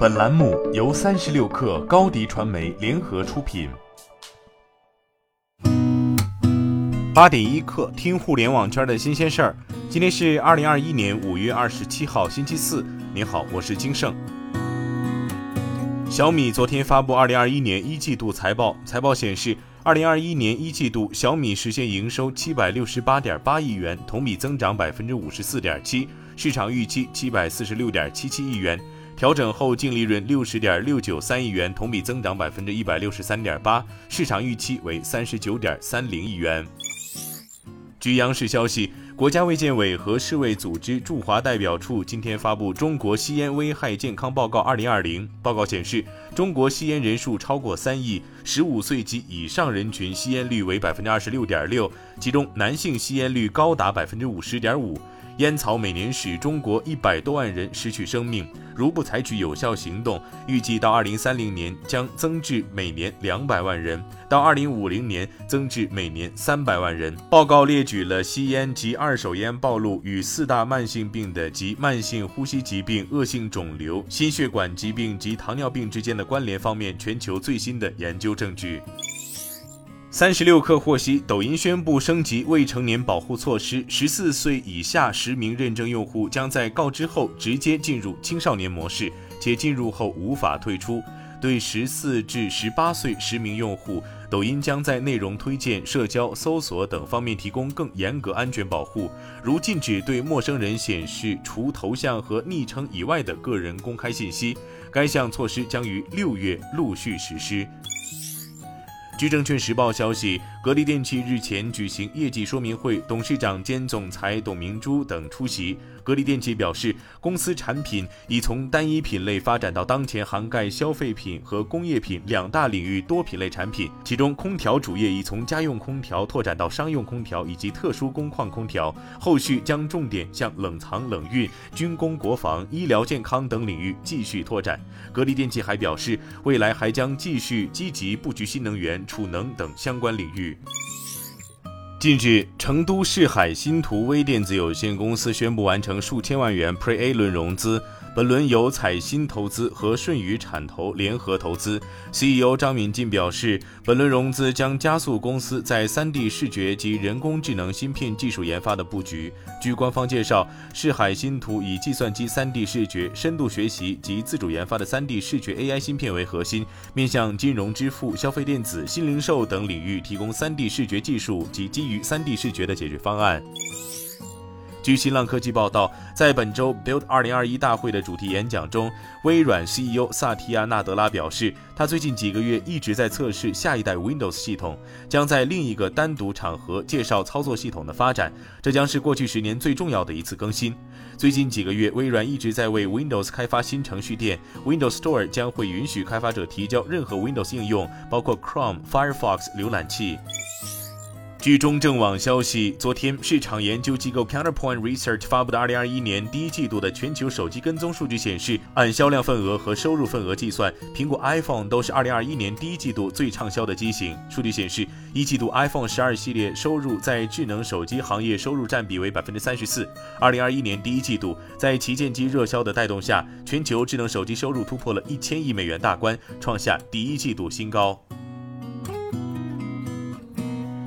本栏目由三十六氪高低传媒联合出品。八点一刻，听互联网圈的新鲜事儿。今天是二零二一年五月二十七号，星期四。您好，我是金盛。小米昨天发布二零二一年一季度财报，财报显示，二零二一年一季度小米实现营收七百六十八点八亿元，同比增长百分之五十四点七，市场预期七百四十六点七七亿元。调整后净利润六十点六九三亿元，同比增长百分之一百六十三点八，市场预期为三十九点三零亿元。据央视消息，国家卫健委和世卫组织驻华代表处今天发布《中国吸烟危害健康报告（二零二零）》。报告显示，中国吸烟人数超过三亿，十五岁及以上人群吸烟率为百分之二十六点六，其中男性吸烟率高达百分之五十点五。烟草每年使中国一百多万人失去生命，如不采取有效行动，预计到二零三零年将增至每年两百万人，到二零五零年增至每年三百万人。报告列举了吸烟及二二手烟暴露与四大慢性病的及慢性呼吸疾病、恶性肿瘤、心血管疾病及糖尿病之间的关联方面全球最新的研究证据。三十六氪获悉，抖音宣布升级未成年保护措施，十四岁以下实名认证用户将在告知后直接进入青少年模式，且进入后无法退出。对十四至十八岁实名用户，抖音将在内容推荐、社交、搜索等方面提供更严格安全保护，如禁止对陌生人显示除头像和昵称以外的个人公开信息。该项措施将于六月陆续实施。据证券时报消息，格力电器日前举行业绩说明会，董事长兼总裁董明珠等出席。格力电器表示，公司产品已从单一品类发展到当前涵盖消费品和工业品两大领域多品类产品。其中，空调主业已从家用空调拓展到商用空调以及特殊工况空调，后续将重点向冷藏冷运、军工国防、医疗健康等领域继续拓展。格力电器还表示，未来还将继续积极布局新能源、储能等相关领域。近日，成都市海新图微电子有限公司宣布完成数千万元 Pre-A 轮融资。本轮由彩新投资和顺宇产投联合投资。CEO 张敏进表示，本轮融资将加速公司在 3D 视觉及人工智能芯片技术研发的布局。据官方介绍，视海新图以计算机 3D 视觉、深度学习及自主研发的 3D 视觉 AI 芯片为核心，面向金融支付、消费电子、新零售等领域提供 3D 视觉技术及基于 3D 视觉的解决方案。据新浪科技报道，在本周 Build 2021大会的主题演讲中，微软 CEO 萨提亚·纳德拉表示，他最近几个月一直在测试下一代 Windows 系统，将在另一个单独场合介绍操作系统的发展。这将是过去十年最重要的一次更新。最近几个月，微软一直在为 Windows 开发新程序店，Windows Store 将会允许开发者提交任何 Windows 应用，包括 Chrome、Firefox 浏览器。据中证网消息，昨天市场研究机构 Counterpoint Research 发布的2021年第一季度的全球手机跟踪数据显示，按销量份额和收入份额计算，苹果 iPhone 都是2021年第一季度最畅销的机型。数据显示，一季度 iPhone 十二系列收入在智能手机行业收入占比为百分之三十四。2021年第一季度，在旗舰机热销的带动下，全球智能手机收入突破了一千亿美元大关，创下第一季度新高。